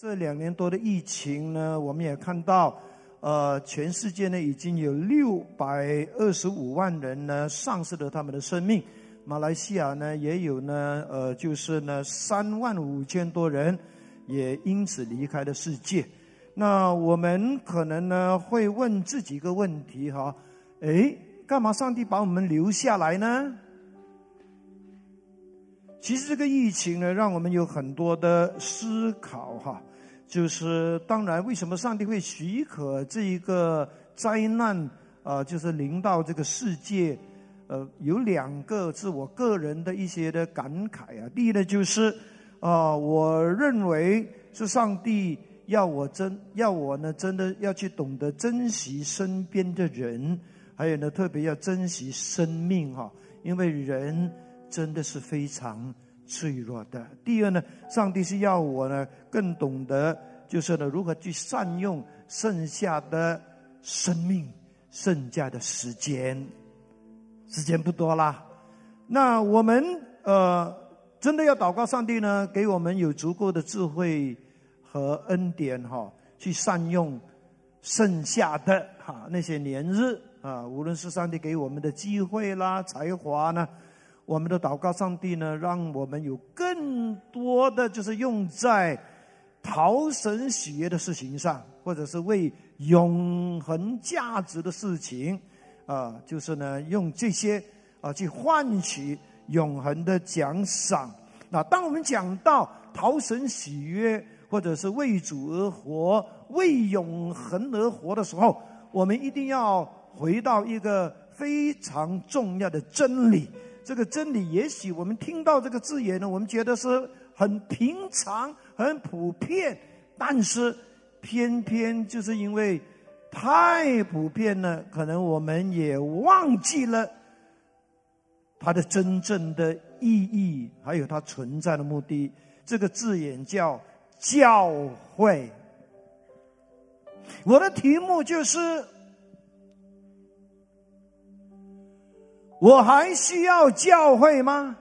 这两年多的疫情呢，我们也看到，呃，全世界呢已经有六百二十五万人呢丧失了他们的生命。马来西亚呢也有呢，呃，就是呢三万五千多人也因此离开了世界。那我们可能呢会问自己一个问题哈，诶，干嘛上帝把我们留下来呢？其实这个疫情呢，让我们有很多的思考哈。就是当然，为什么上帝会许可这一个灾难啊？就是临到这个世界，呃，有两个是我个人的一些的感慨啊。第一呢，就是啊，我认为是上帝要我真要我呢，真的要去懂得珍惜身边的人，还有呢，特别要珍惜生命哈，因为人真的是非常。脆弱的。第二呢，上帝是要我呢更懂得，就是呢如何去善用剩下的生命、剩下的时间。时间不多啦，那我们呃真的要祷告上帝呢，给我们有足够的智慧和恩典哈，去善用剩下的哈那些年日啊，无论是上帝给我们的机会啦、才华呢。我们的祷告，上帝呢，让我们有更多的就是用在讨神喜悦的事情上，或者是为永恒价值的事情，啊，就是呢，用这些啊去换取永恒的奖赏。那当我们讲到讨神喜悦，或者是为主而活、为永恒而活的时候，我们一定要回到一个非常重要的真理。这个真理，也许我们听到这个字眼呢，我们觉得是很平常、很普遍，但是偏偏就是因为太普遍了，可能我们也忘记了它的真正的意义，还有它存在的目的。这个字眼叫教会。我的题目就是。我还需要教会吗？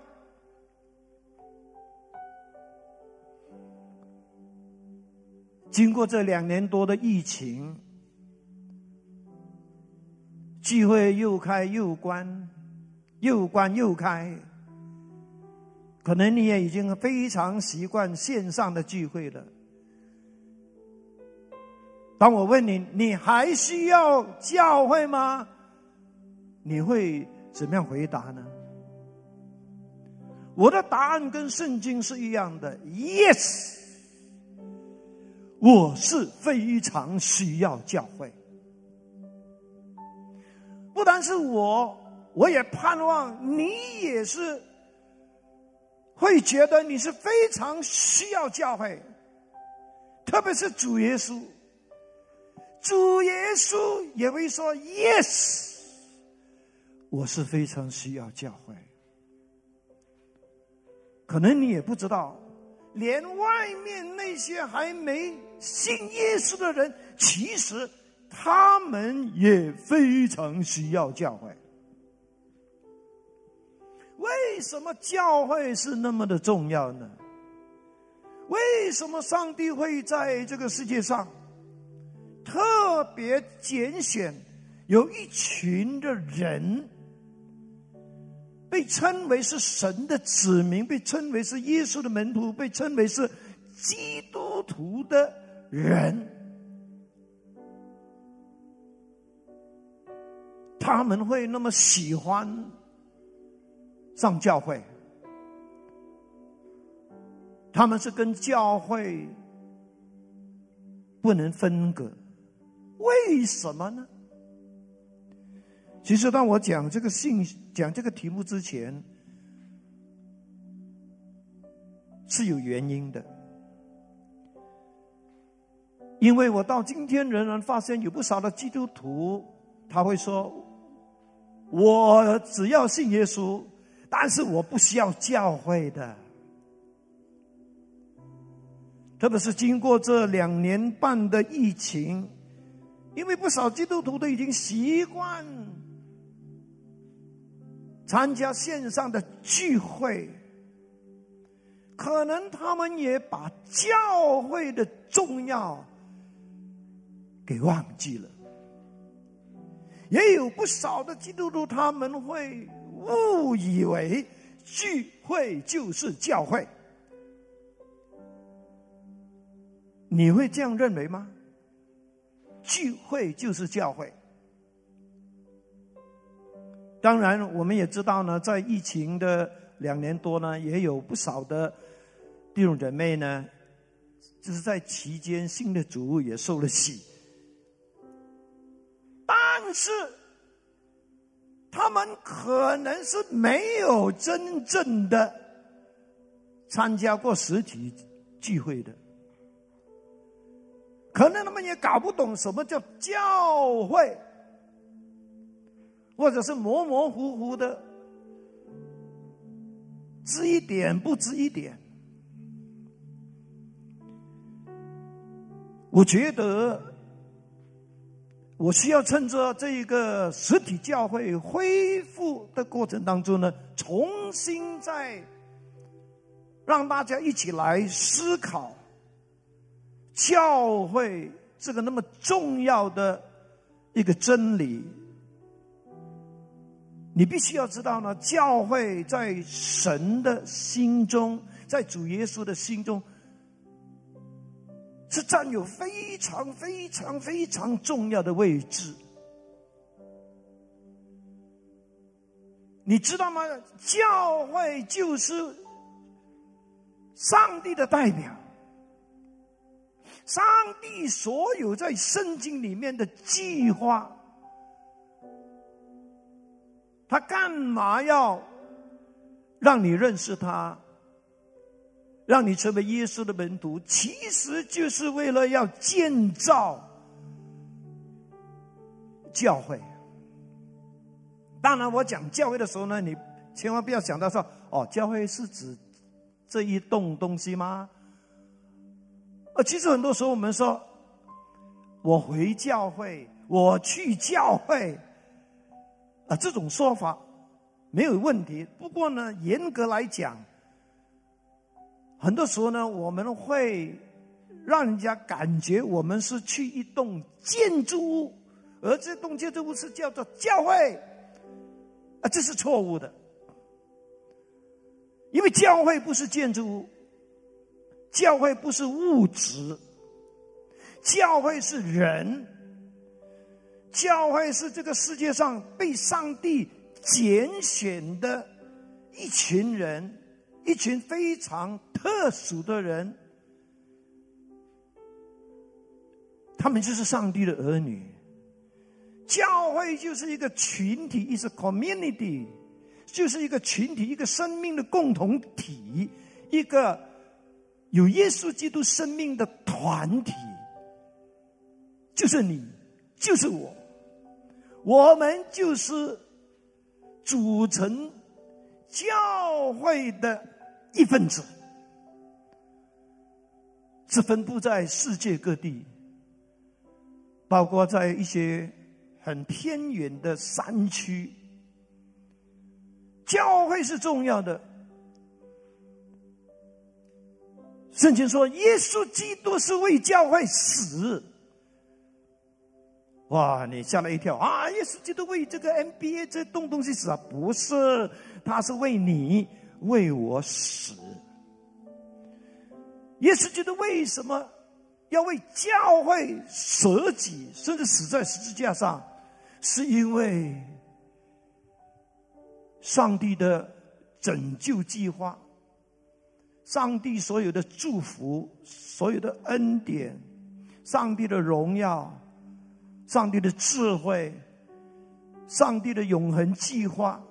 经过这两年多的疫情，聚会又开又关，又关又开，可能你也已经非常习惯线上的聚会了。当我问你，你还需要教会吗？你会？怎么样回答呢？我的答案跟圣经是一样的，yes，我是非常需要教会。不单是我，我也盼望你也是会觉得你是非常需要教会，特别是主耶稣，主耶稣也会说 yes。我是非常需要教会，可能你也不知道，连外面那些还没信耶稣的人，其实他们也非常需要教会。为什么教会是那么的重要呢？为什么上帝会在这个世界上特别拣选有一群的人？被称为是神的子民，被称为是耶稣的门徒，被称为是基督徒的人，他们会那么喜欢上教会？他们是跟教会不能分割，为什么呢？其实，当我讲这个信、讲这个题目之前，是有原因的。因为我到今天仍然发现有不少的基督徒，他会说：“我只要信耶稣，但是我不需要教会的。”特别是经过这两年半的疫情，因为不少基督徒都已经习惯。参加线上的聚会，可能他们也把教会的重要给忘记了。也有不少的基督徒，他们会误以为聚会就是教会。你会这样认为吗？聚会就是教会。当然，我们也知道呢，在疫情的两年多呢，也有不少的弟兄姐妹呢，就是在期间信的主也受了洗。但是，他们可能是没有真正的参加过实体聚会的，可能他们也搞不懂什么叫教会，或者是模模糊糊的，知一点不知一点。我觉得。我需要趁着这一个实体教会恢复的过程当中呢，重新再让大家一起来思考教会这个那么重要的一个真理。你必须要知道呢，教会在神的心中，在主耶稣的心中。是占有非常非常非常重要的位置，你知道吗？教会就是上帝的代表，上帝所有在圣经里面的计划，他干嘛要让你认识他？让你成为耶稣的门徒，其实就是为了要建造教会。当然，我讲教会的时候呢，你千万不要想到说，哦，教会是指这一栋东西吗？呃，其实很多时候我们说，我回教会，我去教会，啊，这种说法没有问题。不过呢，严格来讲，很多时候呢，我们会让人家感觉我们是去一栋建筑物，而这栋建筑物是叫做教会，啊，这是错误的。因为教会不是建筑物，教会不是物质，教会是人，教会是这个世界上被上帝拣选的一群人。一群非常特殊的人，他们就是上帝的儿女。教会就是一个群体，一个 community，就是一个群体，一个生命的共同体，一个有耶稣基督生命的团体。就是你，就是我，我们就是组成教会的。一份子是分布在世界各地，包括在一些很偏远的山区。教会是重要的。圣经说，耶稣基督是为教会死。哇，你吓了一跳啊！耶稣基督为这个 NBA 这动东西死啊？不是，他是为你。为我死，耶稣基督为什么要为教会舍己，甚至死在十字架上？是因为上帝的拯救计划，上帝所有的祝福，所有的恩典，上帝的荣耀，上帝的智慧，上帝的永恒计划。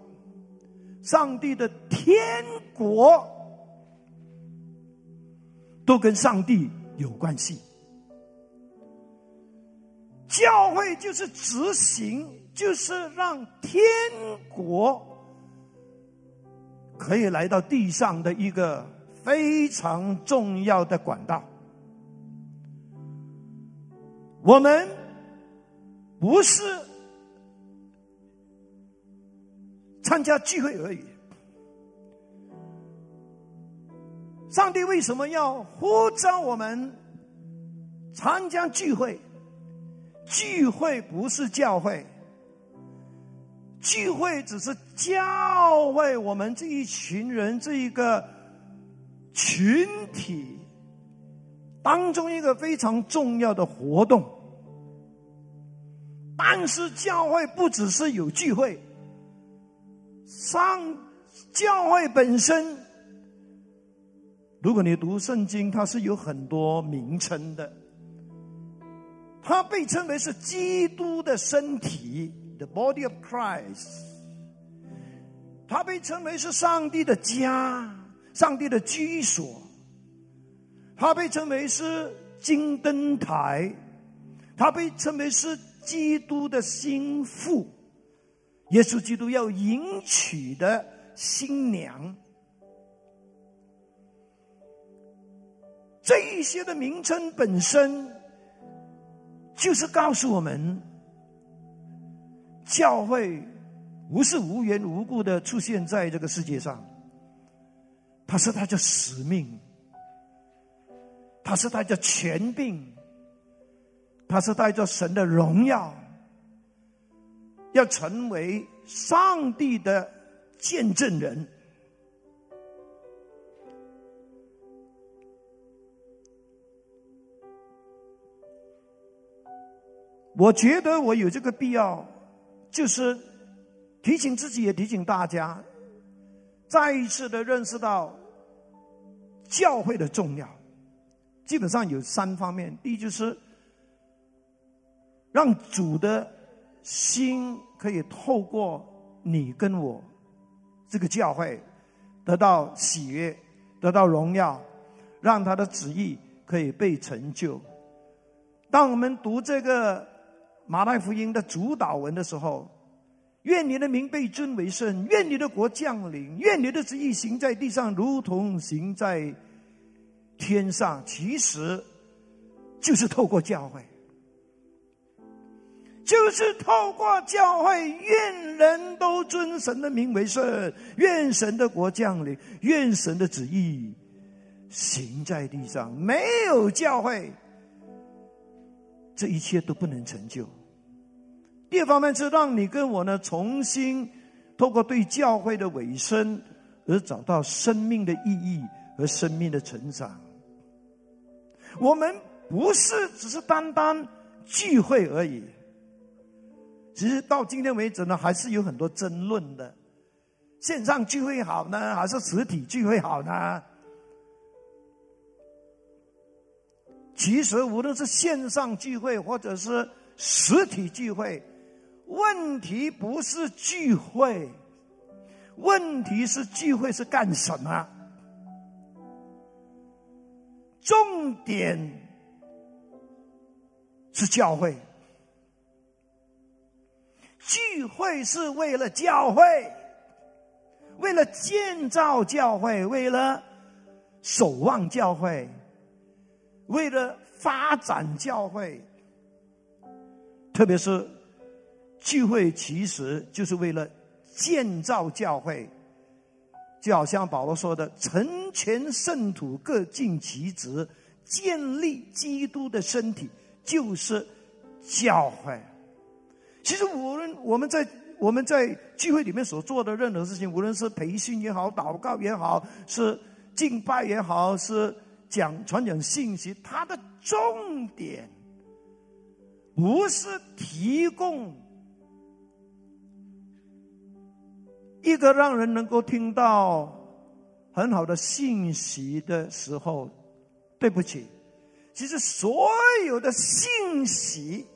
上帝的天国都跟上帝有关系，教会就是执行，就是让天国可以来到地上的一个非常重要的管道。我们不是。参加聚会而已，上帝为什么要呼召我们参加聚会？聚会不是教会，聚会只是教会我们这一群人这一个群体当中一个非常重要的活动。但是教会不只是有聚会，上教会本身。如果你读圣经，它是有很多名称的。它被称为是基督的身体，the body of Christ。它被称为是上帝的家，上帝的居所。它被称为是金灯台，它被称为是基督的心腹，耶稣基督要迎娶的新娘。这一些的名称本身，就是告诉我们，教会不是无缘无故的出现在这个世界上，它是它的使命，它是它的权柄，它是带着神的荣耀，要成为上帝的见证人。我觉得我有这个必要，就是提醒自己，也提醒大家，再一次的认识到教会的重要。基本上有三方面：第一，就是让主的心可以透过你跟我这个教会得到喜悦，得到荣耀，让他的旨意可以被成就。当我们读这个。马太福音的主导文的时候，愿你的名被尊为圣，愿你的国降临，愿你的旨意行在地上，如同行在天上。其实，就是透过教会，就是透过教会，愿人都尊神的名为圣，愿神的国降临，愿神的旨意行在地上。没有教会，这一切都不能成就。第二方面是让你跟我呢重新透过对教会的尾声而找到生命的意义和生命的成长。我们不是只是单单聚会而已。其实到今天为止呢，还是有很多争论的：线上聚会好呢，还是实体聚会好呢？其实无论是线上聚会或者是实体聚会。问题不是聚会，问题是聚会是干什么？重点是教会，聚会是为了教会，为了建造教会，为了守望教会，为了发展教会，特别是。聚会其实就是为了建造教会，就好像保罗说的：“成全圣徒，各尽其职，建立基督的身体，就是教会。”其实，无论我们在我们在聚会里面所做的任何事情，无论是培训也好、祷告也好、是敬拜也好、是讲传讲信息，它的重点不是提供。一个让人能够听到很好的信息的时候，对不起，其实所有的信息，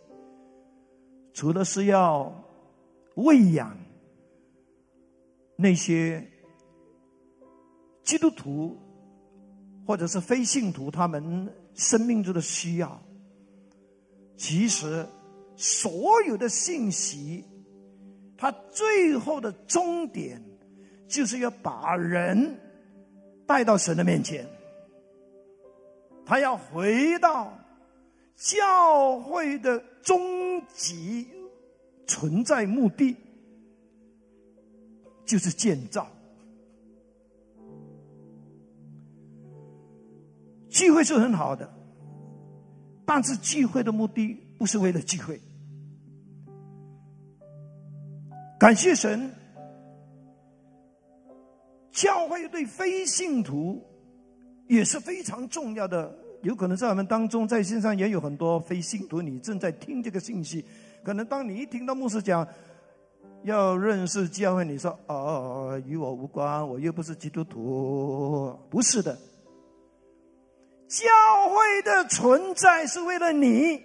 除了是要喂养那些基督徒或者是非信徒他们生命中的需要，其实所有的信息。他最后的终点，就是要把人带到神的面前。他要回到教会的终极存在目的，就是建造。聚会是很好的，但是聚会的目的不是为了聚会。感谢神，教会对非信徒也是非常重要的。有可能在我们当中，在线上也有很多非信徒，你正在听这个信息。可能当你一听到牧师讲要认识教会，你说：“哦，与我无关，我又不是基督徒。”不是的。教会的存在是为了你，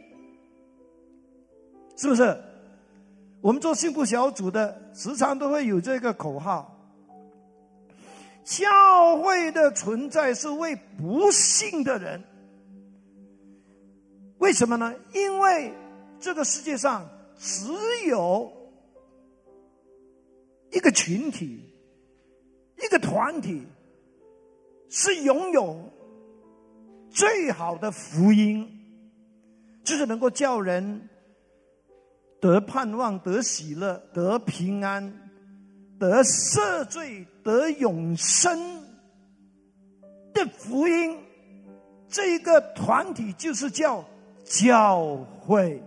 是不是？我们做幸福小组的，时常都会有这个口号：教会的存在是为不幸的人。为什么呢？因为这个世界上只有一个群体、一个团体是拥有。最好的福音，就是能够叫人得盼望、得喜乐、得平安、得赦罪、得永生的福音。这一个团体就是叫教会，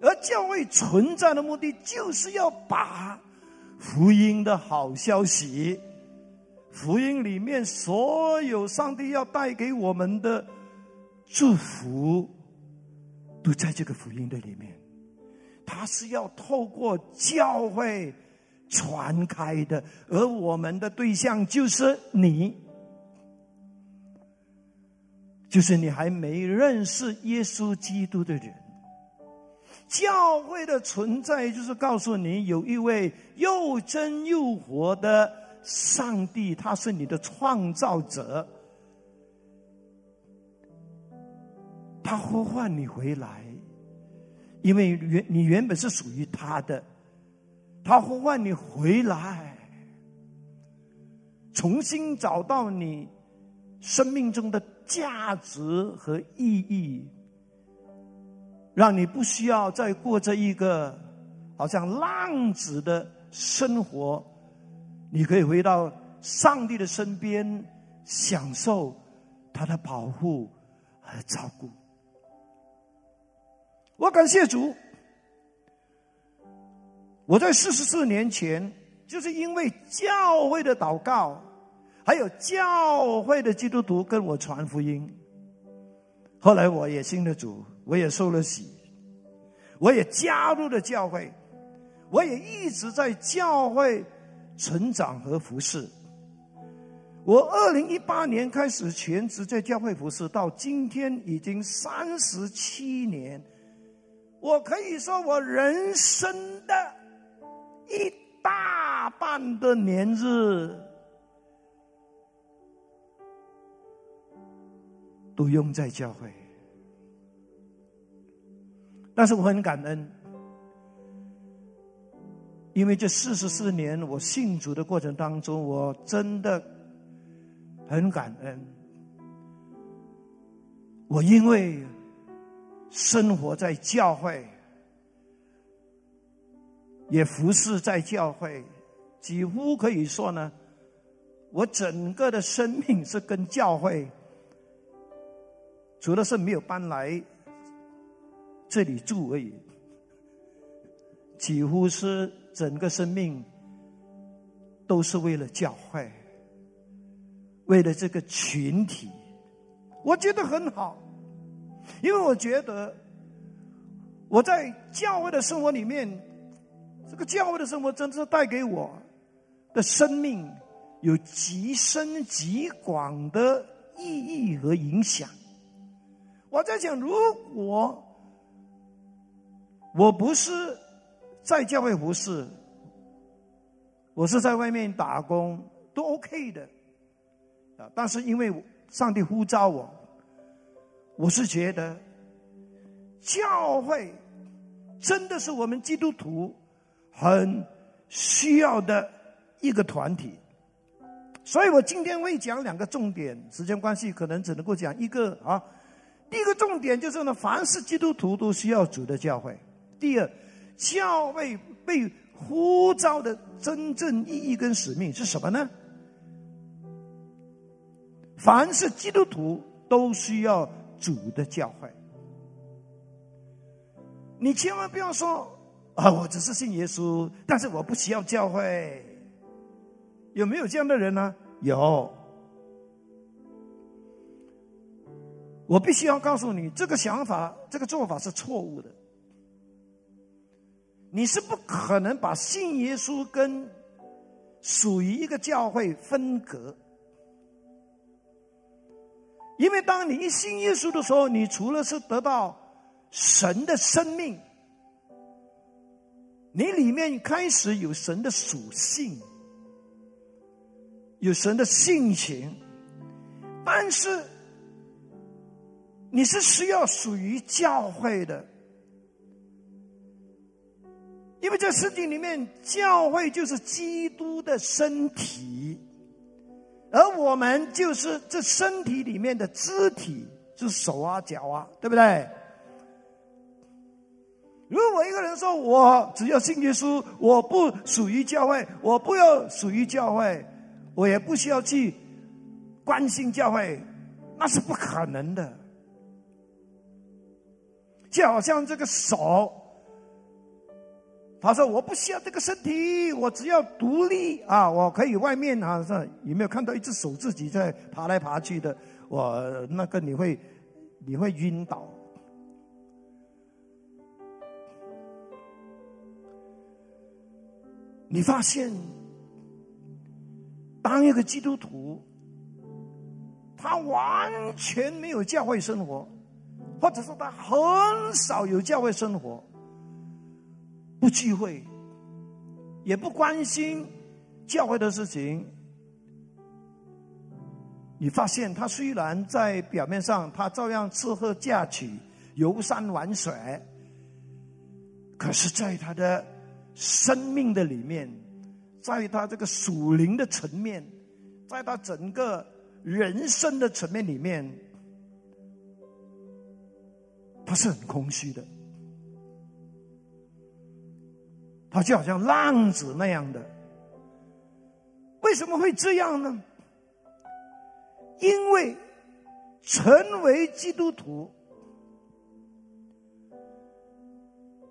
而教会存在的目的，就是要把福音的好消息。福音里面所有上帝要带给我们的祝福，都在这个福音的里面。它是要透过教会传开的，而我们的对象就是你，就是你还没认识耶稣基督的人。教会的存在，就是告诉你有一位又真又活的。上帝，他是你的创造者，他呼唤你回来，因为原你原本是属于他的，他呼唤你回来，重新找到你生命中的价值和意义，让你不需要再过着一个好像浪子的生活。你可以回到上帝的身边，享受他的保护和照顾。我感谢主，我在四十四年前，就是因为教会的祷告，还有教会的基督徒跟我传福音，后来我也信了主，我也受了洗，我也加入了教会，我也一直在教会。成长和服侍。我二零一八年开始全职在教会服侍，到今天已经三十七年。我可以说，我人生的一大半的年日，都用在教会。但是我很感恩。因为这四十四年我信主的过程当中，我真的很感恩。我因为生活在教会，也服侍在教会，几乎可以说呢，我整个的生命是跟教会，除了是没有搬来这里住而已，几乎是。整个生命都是为了教会，为了这个群体，我觉得很好，因为我觉得我在教会的生活里面，这个教会的生活真的是带给我的生命有极深极广的意义和影响。我在想，如果我不是。在教会服侍，我是在外面打工都 OK 的，啊！但是因为上帝呼召我，我是觉得教会真的是我们基督徒很需要的一个团体，所以我今天会讲两个重点，时间关系可能只能够讲一个啊。第一个重点就是呢，凡是基督徒都需要主的教会。第二。教会被呼召的真正意义跟使命是什么呢？凡是基督徒都需要主的教诲。你千万不要说啊，我只是信耶稣，但是我不需要教会。有没有这样的人呢？有。我必须要告诉你，这个想法、这个做法是错误的。你是不可能把信耶稣跟属于一个教会分隔，因为当你一信耶稣的时候，你除了是得到神的生命，你里面开始有神的属性，有神的性情，但是你是需要属于教会的。因为在圣经里面，教会就是基督的身体，而我们就是这身体里面的肢体，是手啊、脚啊，对不对？如果一个人说我只要信耶稣，我不属于教会，我不要属于教会，我也不需要去关心教会，那是不可能的。就好像这个手。他说：“我不需要这个身体，我只要独立啊！我可以外面啊，是有没有看到一只手自己在爬来爬去的？我那个你会你会晕倒。你发现，当一个基督徒，他完全没有教会生活，或者说他很少有教会生活。”不聚会，也不关心教会的事情。你发现他虽然在表面上，他照样吃喝嫁娶、游山玩水，可是，在他的生命的里面，在他这个属灵的层面，在他整个人生的层面里面，他是很空虚的。他就好像浪子那样的，为什么会这样呢？因为成为基督徒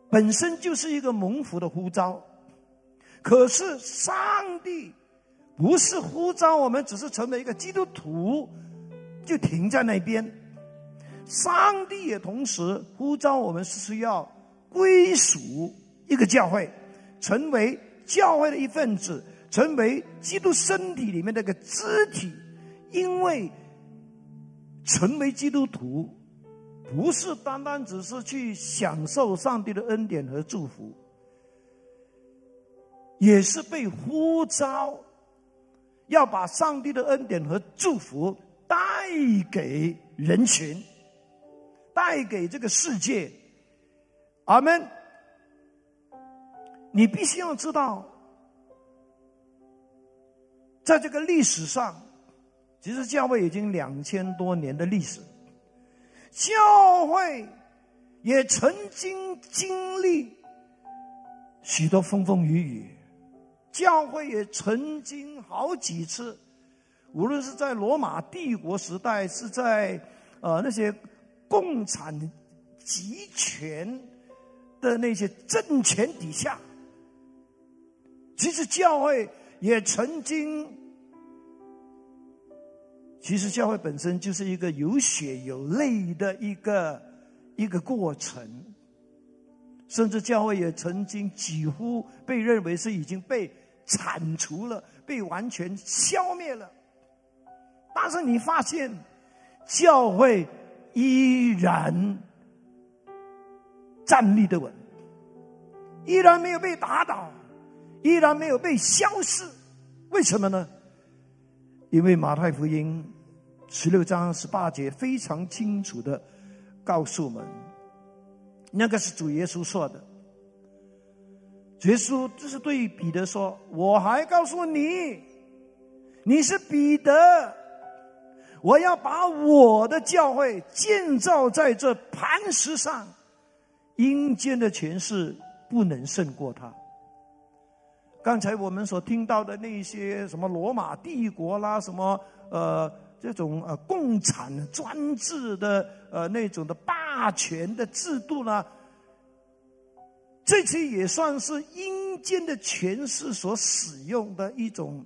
本身就是一个蒙福的呼召，可是上帝不是呼召我们，只是成为一个基督徒就停在那边，上帝也同时呼召我们是需要归属一个教会。成为教会的一份子，成为基督身体里面那个肢体，因为成为基督徒，不是单单只是去享受上帝的恩典和祝福，也是被呼召，要把上帝的恩典和祝福带给人群，带给这个世界。阿门。你必须要知道，在这个历史上，其实教会已经两千多年的历史，教会也曾经经历许多风风雨雨，教会也曾经好几次，无论是在罗马帝国时代，是在呃那些共产集权的那些政权底下。其实教会也曾经，其实教会本身就是一个有血有泪的一个一个过程，甚至教会也曾经几乎被认为是已经被铲除了、被完全消灭了。但是你发现，教会依然站立的稳，依然没有被打倒。依然没有被消失，为什么呢？因为马太福音十六章十八节非常清楚的告诉我们，那个是主耶稣说的。耶稣就是对彼得说：“我还告诉你，你是彼得，我要把我的教会建造在这磐石上，阴间的权势不能胜过他。”刚才我们所听到的那些什么罗马帝国啦，什么呃这种呃共产专制的呃那种的霸权的制度呢，这些也算是阴间的权势所使用的一种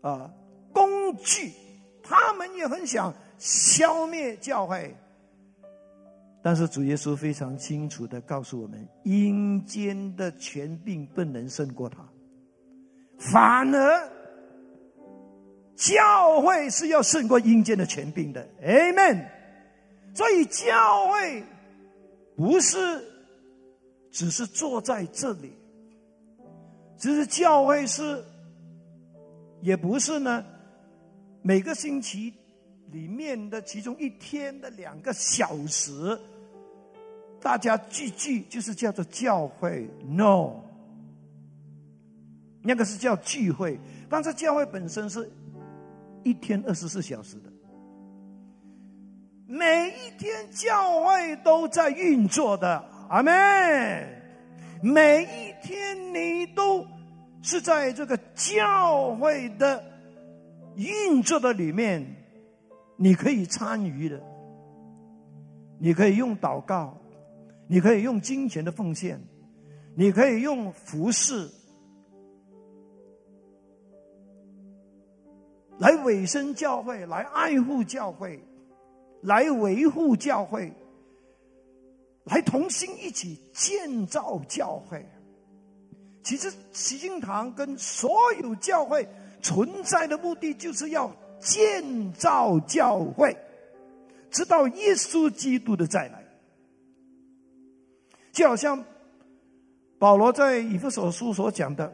啊工具，他们也很想消灭教会。但是主耶稣非常清楚的告诉我们，阴间的权柄不能胜过他，反而教会是要胜过阴间的权柄的。Amen。所以教会不是只是坐在这里，只是教会是，也不是呢，每个星期里面的其中一天的两个小时。大家聚聚就是叫做教会，no，那个是叫聚会。但是教会本身是一天二十四小时的，每一天教会都在运作的，阿妹，每一天你都是在这个教会的运作的里面，你可以参与的，你可以用祷告。你可以用金钱的奉献，你可以用服饰来委身教会，来爱护教会，来维护教会，来同心一起建造教会。其实，喜庆堂跟所有教会存在的目的，就是要建造教会，直到耶稣基督的再来。就好像保罗在以弗所书所讲的，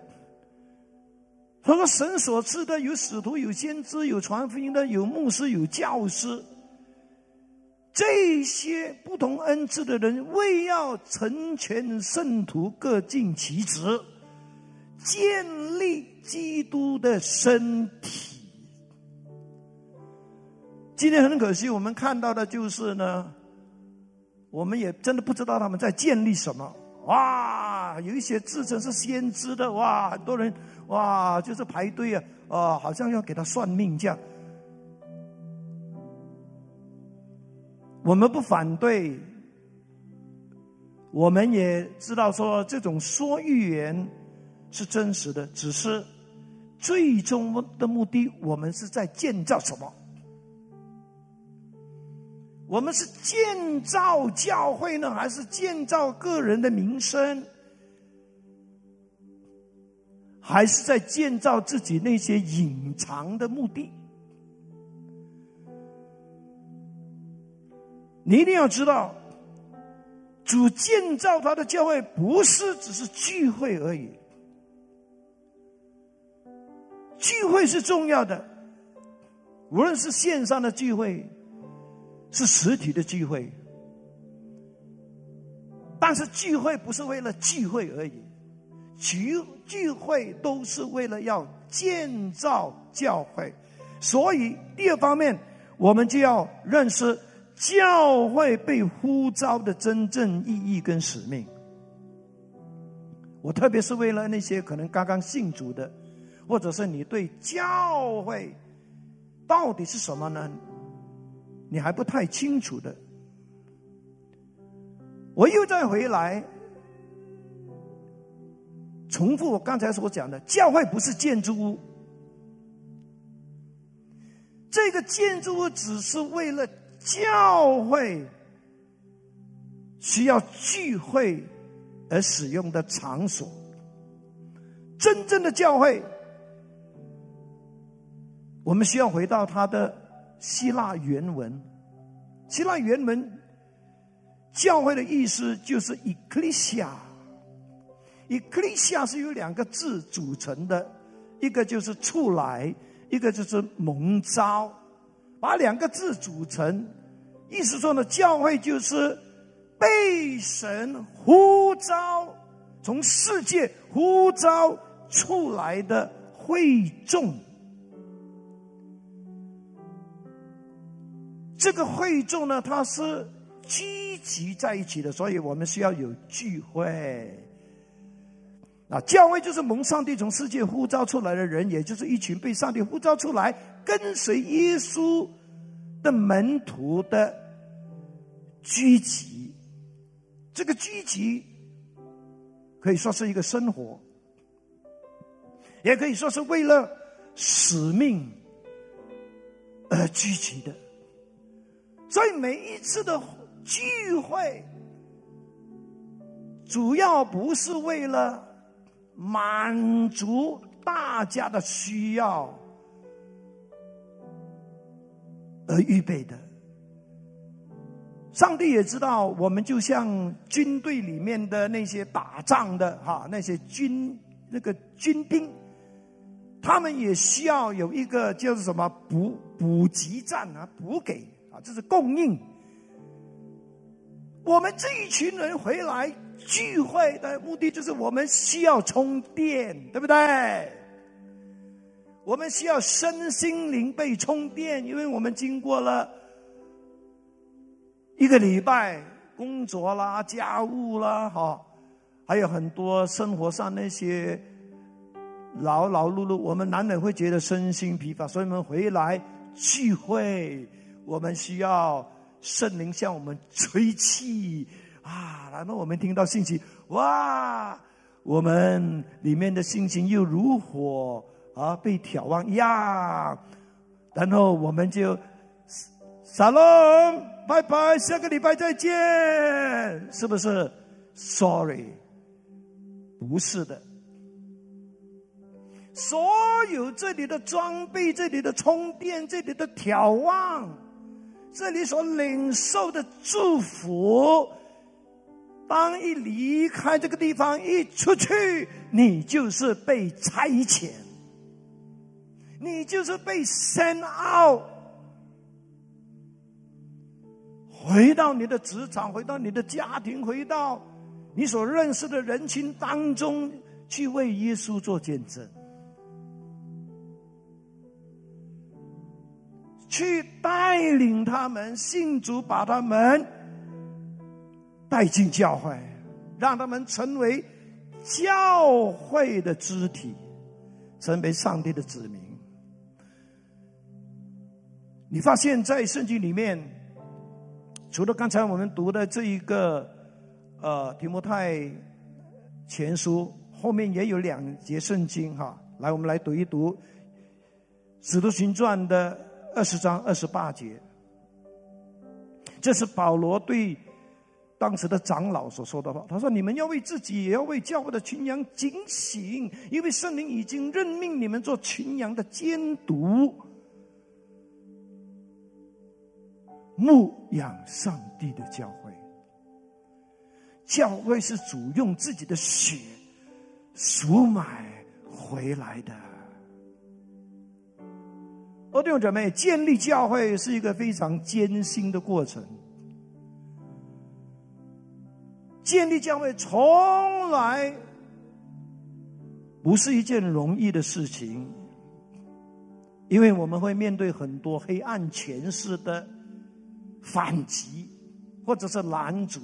他说：“神所赐的有使徒，有先知，有传福音的，有牧师，有教师。这些不同恩赐的人，为要成全圣徒，各尽其职，建立基督的身体。”今天很可惜，我们看到的就是呢。我们也真的不知道他们在建立什么。哇，有一些自称是先知的，哇，很多人哇，就是排队啊，啊，好像要给他算命这样。我们不反对，我们也知道说这种说预言是真实的，只是最终的目的，我们是在建造什么？我们是建造教会呢，还是建造个人的名声？还是在建造自己那些隐藏的目的？你一定要知道，主建造他的教会不是只是聚会而已，聚会是重要的，无论是线上的聚会。是实体的聚会，但是聚会不是为了聚会而已，聚聚会都是为了要建造教会，所以第二方面，我们就要认识教会被呼召的真正意义跟使命。我特别是为了那些可能刚刚信主的，或者是你对教会到底是什么呢？你还不太清楚的，我又再回来重复我刚才所讲的：教会不是建筑物，这个建筑物只是为了教会需要聚会而使用的场所。真正的教会，我们需要回到它的。希腊原文，希腊原文教会的意思就是 “ecclesia”，“ecclesia” 是由两个字组成的，一个就是出来，一个就是蒙召，把两个字组成，意思说呢，教会就是被神呼召，从世界呼召出来的会众。这个会众呢，它是聚集在一起的，所以我们需要有聚会。啊，教会就是蒙上帝从世界呼召出来的人，也就是一群被上帝呼召出来跟随耶稣的门徒的聚集。这个聚集可以说是一个生活，也可以说是为了使命而聚集的。在每一次的聚会，主要不是为了满足大家的需要而预备的。上帝也知道，我们就像军队里面的那些打仗的哈，那些军那个军兵，他们也需要有一个叫做什么补补给站啊，补给。这是供应。我们这一群人回来聚会的目的，就是我们需要充电，对不对？我们需要身心灵被充电，因为我们经过了一个礼拜工作啦、家务啦，哈，还有很多生活上那些劳劳碌碌，我们难免会觉得身心疲乏，所以我们回来聚会。我们需要圣灵向我们吹气啊，然后我们听到信息，哇，我们里面的心情又如火啊，被眺望呀，然后我们就撒龙，拜拜，下个礼拜再见，是不是？Sorry，不是的，所有这里的装备、这里的充电、这里的眺望。这里所领受的祝福，当一离开这个地方，一出去，你就是被差遣，你就是被 send out，回到你的职场，回到你的家庭，回到你所认识的人群当中，去为耶稣做见证。去带领他们信主，把他们带进教会，让他们成为教会的肢体，成为上帝的子民。你发现，在圣经里面，除了刚才我们读的这一个呃提摩太前书，后面也有两节圣经哈。来，我们来读一读《使徒行传》的。二十章二十八节，这是保罗对当时的长老所说的话。他说：“你们要为自己，也要为教会的群羊警醒，因为圣灵已经任命你们做群羊的监督，牧养上帝的教会。教会是主用自己的血赎买回来的。”弟兄姊妹，建立教会是一个非常艰辛的过程。建立教会从来不是一件容易的事情，因为我们会面对很多黑暗权势的反击，或者是拦阻。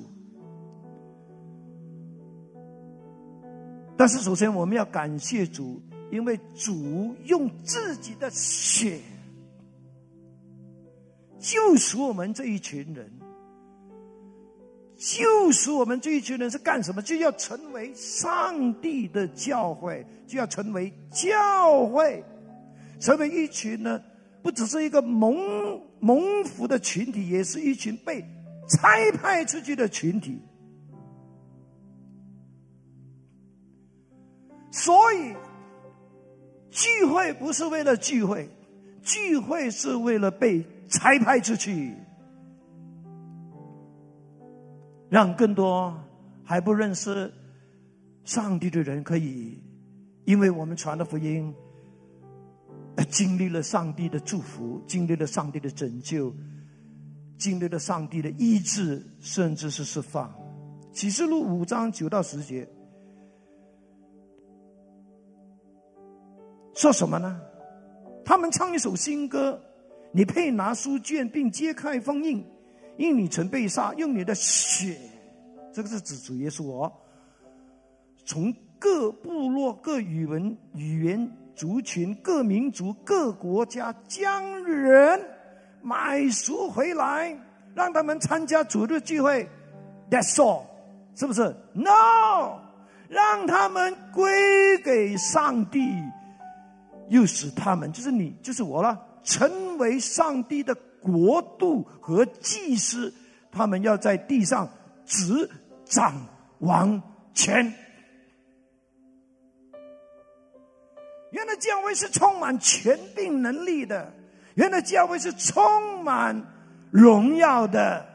但是，首先我们要感谢主，因为主用自己的血。救赎我们这一群人，救赎我们这一群人是干什么？就要成为上帝的教会，就要成为教会，成为一群呢，不只是一个蒙蒙福的群体，也是一群被差派出去的群体。所以，聚会不是为了聚会，聚会是为了被。才派出去，让更多还不认识上帝的人，可以因为我们传的福音，经历了上帝的祝福，经历了上帝的拯救，经历了上帝的医治，甚至是释放。启示录五章九到十节，说什么呢？他们唱一首新歌。你配拿书卷，并揭开封印，因你曾被杀，用你的血，这个是指主耶稣哦。从各部落、各语文、语言、族群、各民族、各国家将人买赎回来，让他们参加主日聚会。That's all，是不是？No，让他们归给上帝，又使他们，就是你，就是我了，成为上帝的国度和祭司。他们要在地上执掌王权。原来教会是充满权柄能力的，原来教会是充满荣耀的，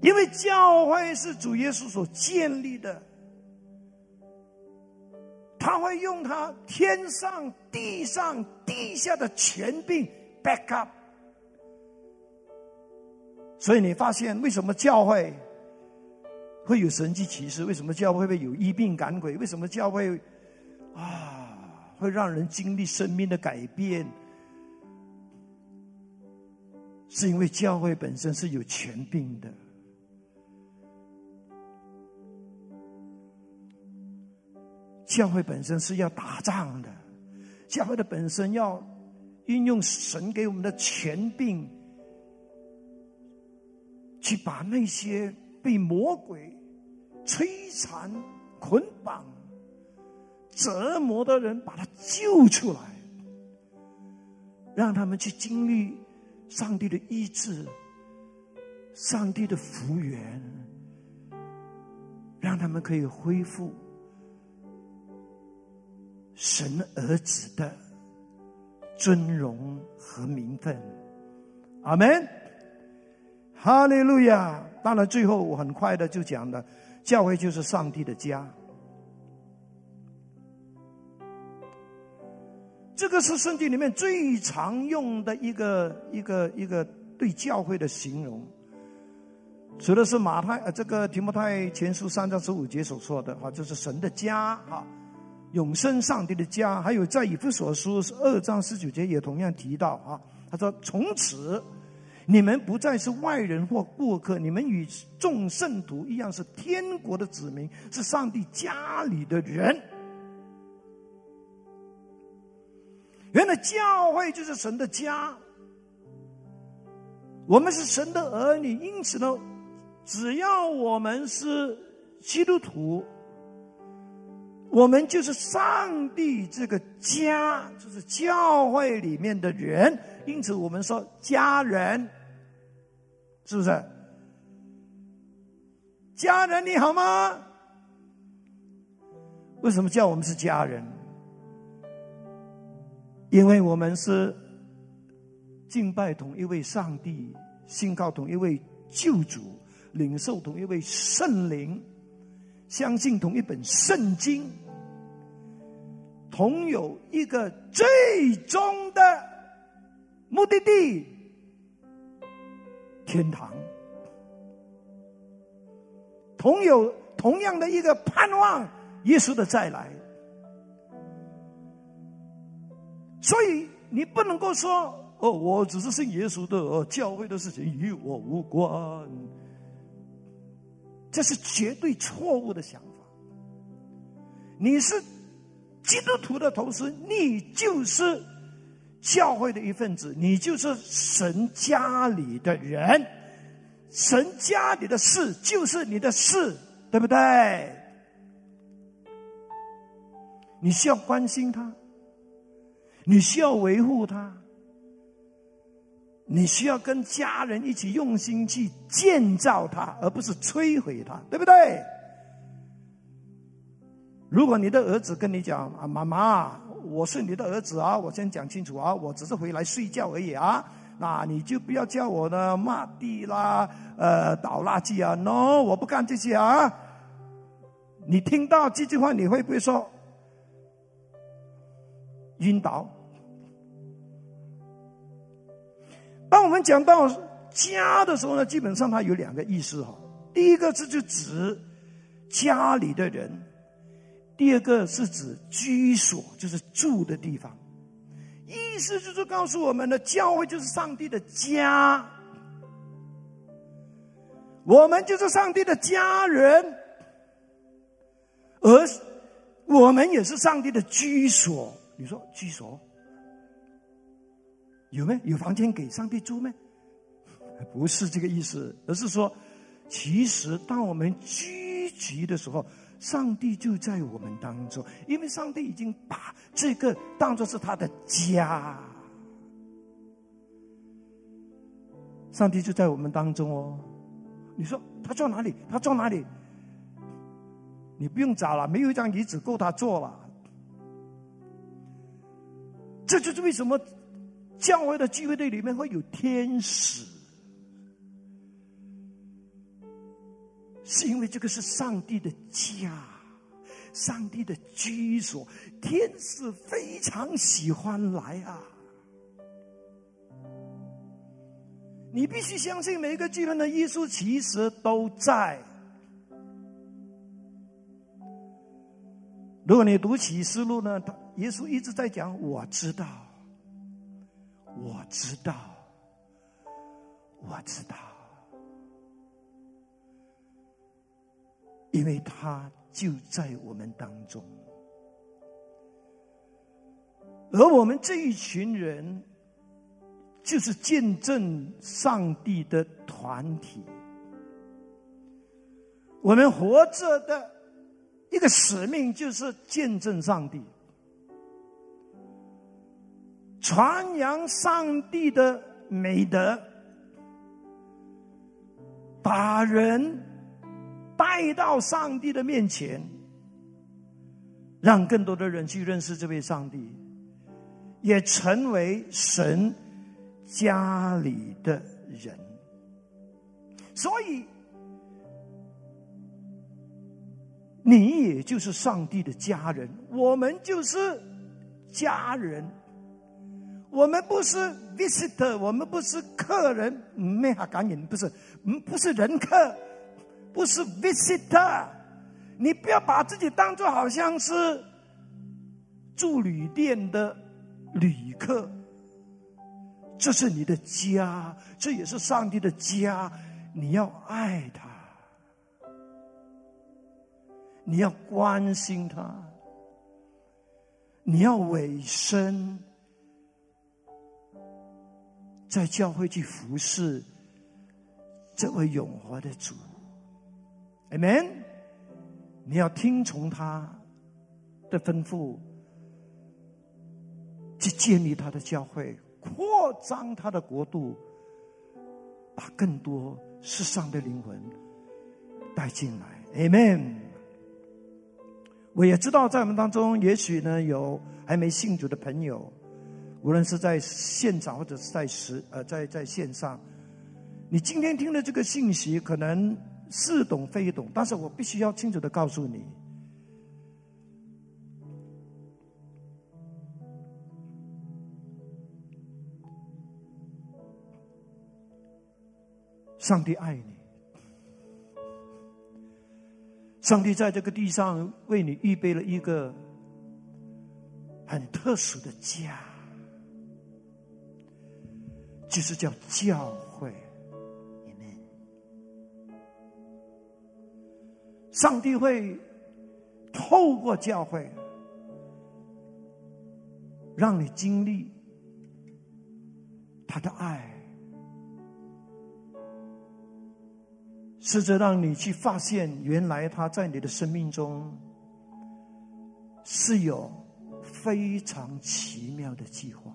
因为教会是主耶稣所建立的，他会用他天上、地上、地下的权柄 back up。所以你发现为什么教会？会有神迹奇事？为什么教会会有医病赶鬼？为什么教会啊会让人经历生命的改变？是因为教会本身是有权柄的，教会本身是要打仗的，教会的本身要运用神给我们的权柄，去把那些被魔鬼。摧残、捆绑、折磨的人，把他救出来，让他们去经历上帝的医治、上帝的福源，让他们可以恢复神儿子的尊荣和名分。阿门，哈利路亚！当然，最后我很快的就讲了。教会就是上帝的家，这个是圣经里面最常用的一个一个一个对教会的形容。除了是马太呃这个提摩太前书三章十五节所说的哈，就是神的家哈，永生上帝的家，还有在以弗所书二章十九节也同样提到啊，他说从此。你们不再是外人或过客，你们与众圣徒一样，是天国的子民，是上帝家里的人。原来教会就是神的家，我们是神的儿女，因此呢，只要我们是基督徒，我们就是上帝这个家，就是教会里面的人。因此，我们说家人。是不是？家人你好吗？为什么叫我们是家人？因为我们是敬拜同一位上帝，信靠同一位救主，领受同一位圣灵，相信同一本圣经，同有一个最终的目的地。天堂，同有同样的一个盼望，耶稣的再来。所以你不能够说哦，我只是信耶稣的，哦，教会的事情与我无关。这是绝对错误的想法。你是基督徒的同时，你就是。教会的一份子，你就是神家里的人，神家里的事就是你的事，对不对？你需要关心他，你需要维护他，你需要跟家人一起用心去建造它，而不是摧毁它，对不对？如果你的儿子跟你讲啊，妈妈。我是你的儿子啊！我先讲清楚啊！我只是回来睡觉而已啊！那你就不要叫我呢骂地啦，呃，倒垃圾啊！No，我不干这些啊！你听到这句话，你会不会说晕倒？当我们讲到家的时候呢，基本上它有两个意思哈。第一个是就指家里的人。第二个是指居所，就是住的地方，意思就是告诉我们的教会就是上帝的家，我们就是上帝的家人，而我们也是上帝的居所。你说居所有没有房间给上帝住吗？不是这个意思，而是说，其实当我们聚集的时候，上帝就在我们当中，因为上帝已经把这个当作是他的家。上帝就在我们当中哦。你说他坐哪里？他坐哪里？你不用找了，没有一张椅子够他坐了。这就是为什么教会的聚会队里面会有天使，是因为这个是上帝的家，上帝的居所，天使非常喜欢来啊。你必须相信，每一个聚会的耶稣其实都在。如果你读启示录呢，他耶稣一直在讲：“我知道，我知道，我知道。”因为他就在我们当中，而我们这一群人。就是见证上帝的团体，我们活着的一个使命就是见证上帝，传扬上帝的美德，把人带到上帝的面前，让更多的人去认识这位上帝，也成为神。家里的人，所以你也就是上帝的家人，我们就是家人。我们不是 visitor，我们不是客人，没哈赶紧不是，不是人客，不是 visitor。你不要把自己当做好像是住旅店的旅客。这是你的家，这也是上帝的家。你要爱他，你要关心他，你要委身在教会去服侍这位永活的主。Amen。你要听从他的吩咐，去建立他的教会。扩张他的国度，把更多世上的灵魂带进来。Amen。我也知道，在我们当中，也许呢有还没信主的朋友，无论是在现场或者是在实呃在在线上，你今天听的这个信息，可能似懂非懂，但是我必须要清楚的告诉你。上帝爱你，上帝在这个地上为你预备了一个很特殊的家，就是叫教会。上帝会透过教会，让你经历他的爱。试着让你去发现，原来他在你的生命中是有非常奇妙的计划，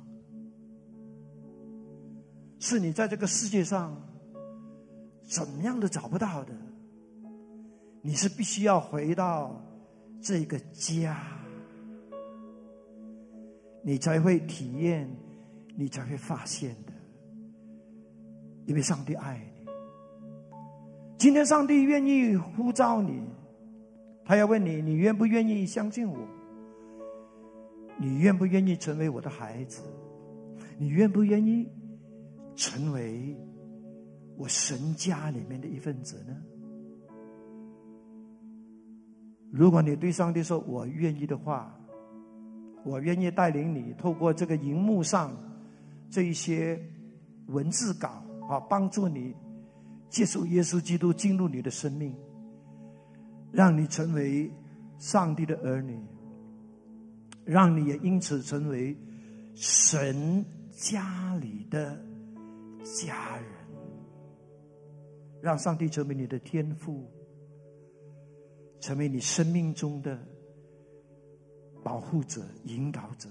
是你在这个世界上怎么样都找不到的。你是必须要回到这个家，你才会体验，你才会发现的，因为上帝爱你。今天，上帝愿意呼召你，他要问你：你愿不愿意相信我？你愿不愿意成为我的孩子？你愿不愿意成为我神家里面的一份子呢？如果你对上帝说“我愿意”的话，我愿意带领你透过这个荧幕上这一些文字稿啊，帮助你。接受耶稣基督进入你的生命，让你成为上帝的儿女。让你也因此成为神家里的家人，让上帝成为你的天赋，成为你生命中的保护者、引导者。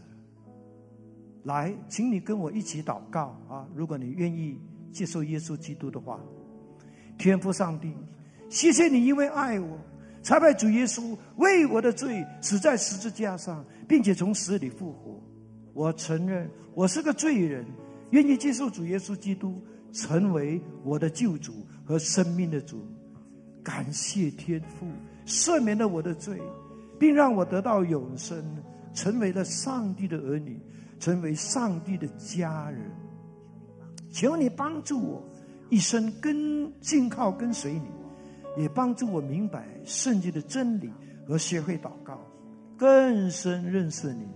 来，请你跟我一起祷告啊！如果你愿意接受耶稣基督的话，天父上帝，谢谢你因为爱我。才派主耶稣为我的罪死在十字架上，并且从死里复活。我承认我是个罪人，愿意接受主耶稣基督成为我的救主和生命的主。感谢天父赦免了我的罪，并让我得到永生，成为了上帝的儿女，成为上帝的家人。求你帮助我一生跟紧靠跟随你。也帮助我明白圣经的真理和学会祷告，更深认识你，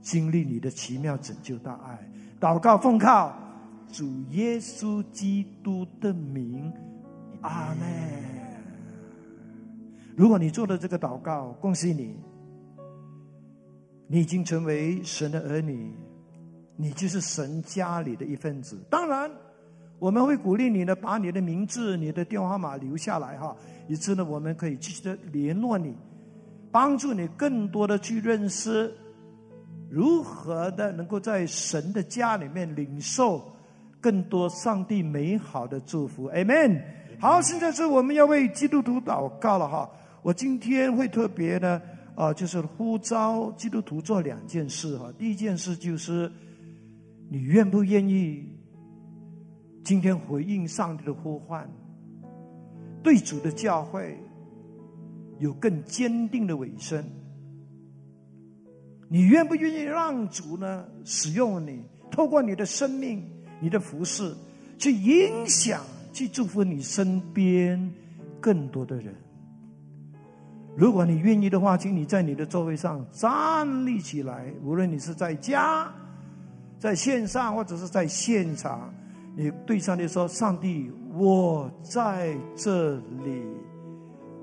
经历你的奇妙拯救大爱。祷告奉靠主耶稣基督的名，阿门。如果你做了这个祷告，恭喜你，你已经成为神的儿女，你就是神家里的一份子。当然。我们会鼓励你呢，把你的名字、你的电话号码留下来哈，以致呢，我们可以继续的联络你，帮助你更多的去认识如何的能够在神的家里面领受更多上帝美好的祝福。Amen。好，现在是我们要为基督徒祷告了哈。我今天会特别呢，啊，就是呼召基督徒做两件事哈。第一件事就是，你愿不愿意？今天回应上帝的呼唤，对主的教会有更坚定的尾声。你愿不愿意让主呢使用你，透过你的生命、你的服饰，去影响、去祝福你身边更多的人？如果你愿意的话，请你在你的座位上站立起来。无论你是在家、在线上，或者是在现场。你对上帝说：“上帝，我在这里，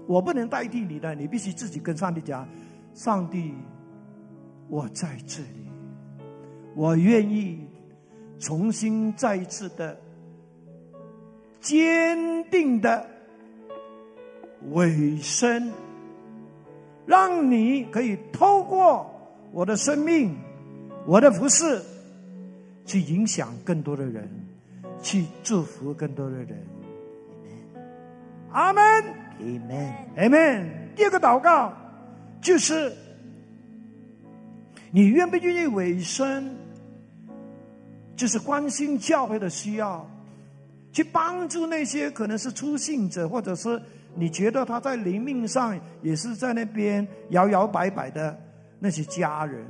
我不能代替你的，你必须自己跟上帝讲：上帝，我在这里，我愿意重新再一次的坚定的委身，让你可以透过我的生命、我的服饰，去影响更多的人。”去祝福更多的人，阿门，阿门，阿门。第二个祷告就是，你愿不愿意委身，就是关心教会的需要，去帮助那些可能是出信者，或者是你觉得他在灵命上也是在那边摇摇摆摆的那些家人，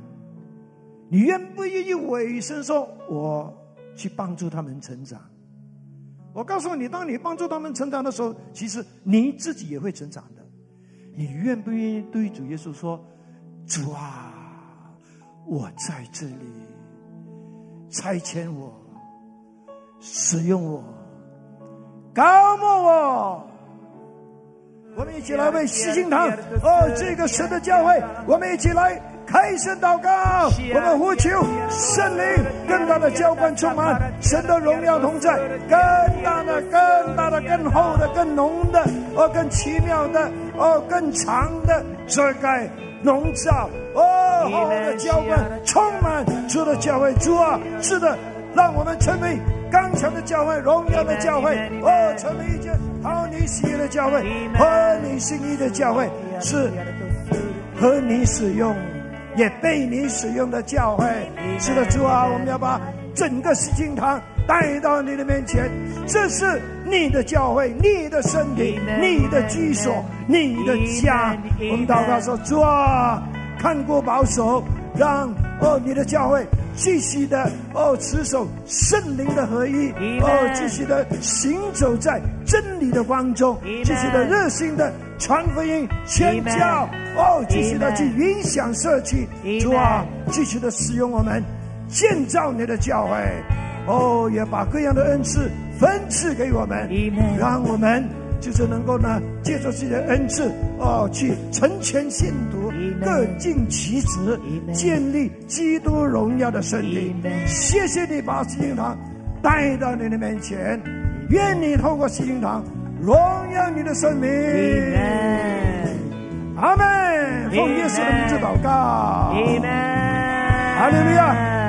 你愿不愿意委身说，我？去帮助他们成长。我告诉你，当你帮助他们成长的时候，其实你自己也会成长的。你愿不愿意对主耶稣说：“主啊，我在这里，差遣我，使用我，高牧我。”我们一起来为西京堂哦，这个神的教会，我们一起来。开声祷告，我们呼求圣灵更大的浇灌充满，神的荣耀同在，更大的、更大的、更厚的、更浓的，哦，更奇妙的，哦，更长的遮盖笼罩，哦，厚的浇灌充满主的教会，主啊，是的，让我们成为刚强的教会，荣耀的教会，哦，成为一件好你喜悦的教会，合你心意的教会，是和你使用。也被你使用的教会，是的，主啊，我们要把整个西经堂带到你的面前。这是你的教会，你的身体，你的居所，你的家。我们祷告说：主啊，看过保守，让哦你的教会继续的哦持守圣灵的合一，哦继续的行走在真理的光中，继续的热心的。传福音、宣教，哦，继续的去影响社区，主啊，继续的使用我们，建造你的教会，哦，也把各样的恩赐分赐给我们，让我们就是能够呢，借着自己的恩赐，哦，去成全信徒，各尽其职，建立基督荣耀的身体。谢谢你把心灵堂带到你的面前，愿你透过心灵堂荣耀你的生命。阿门。奉耶稣的名字祷告。阿门。哈利路亚。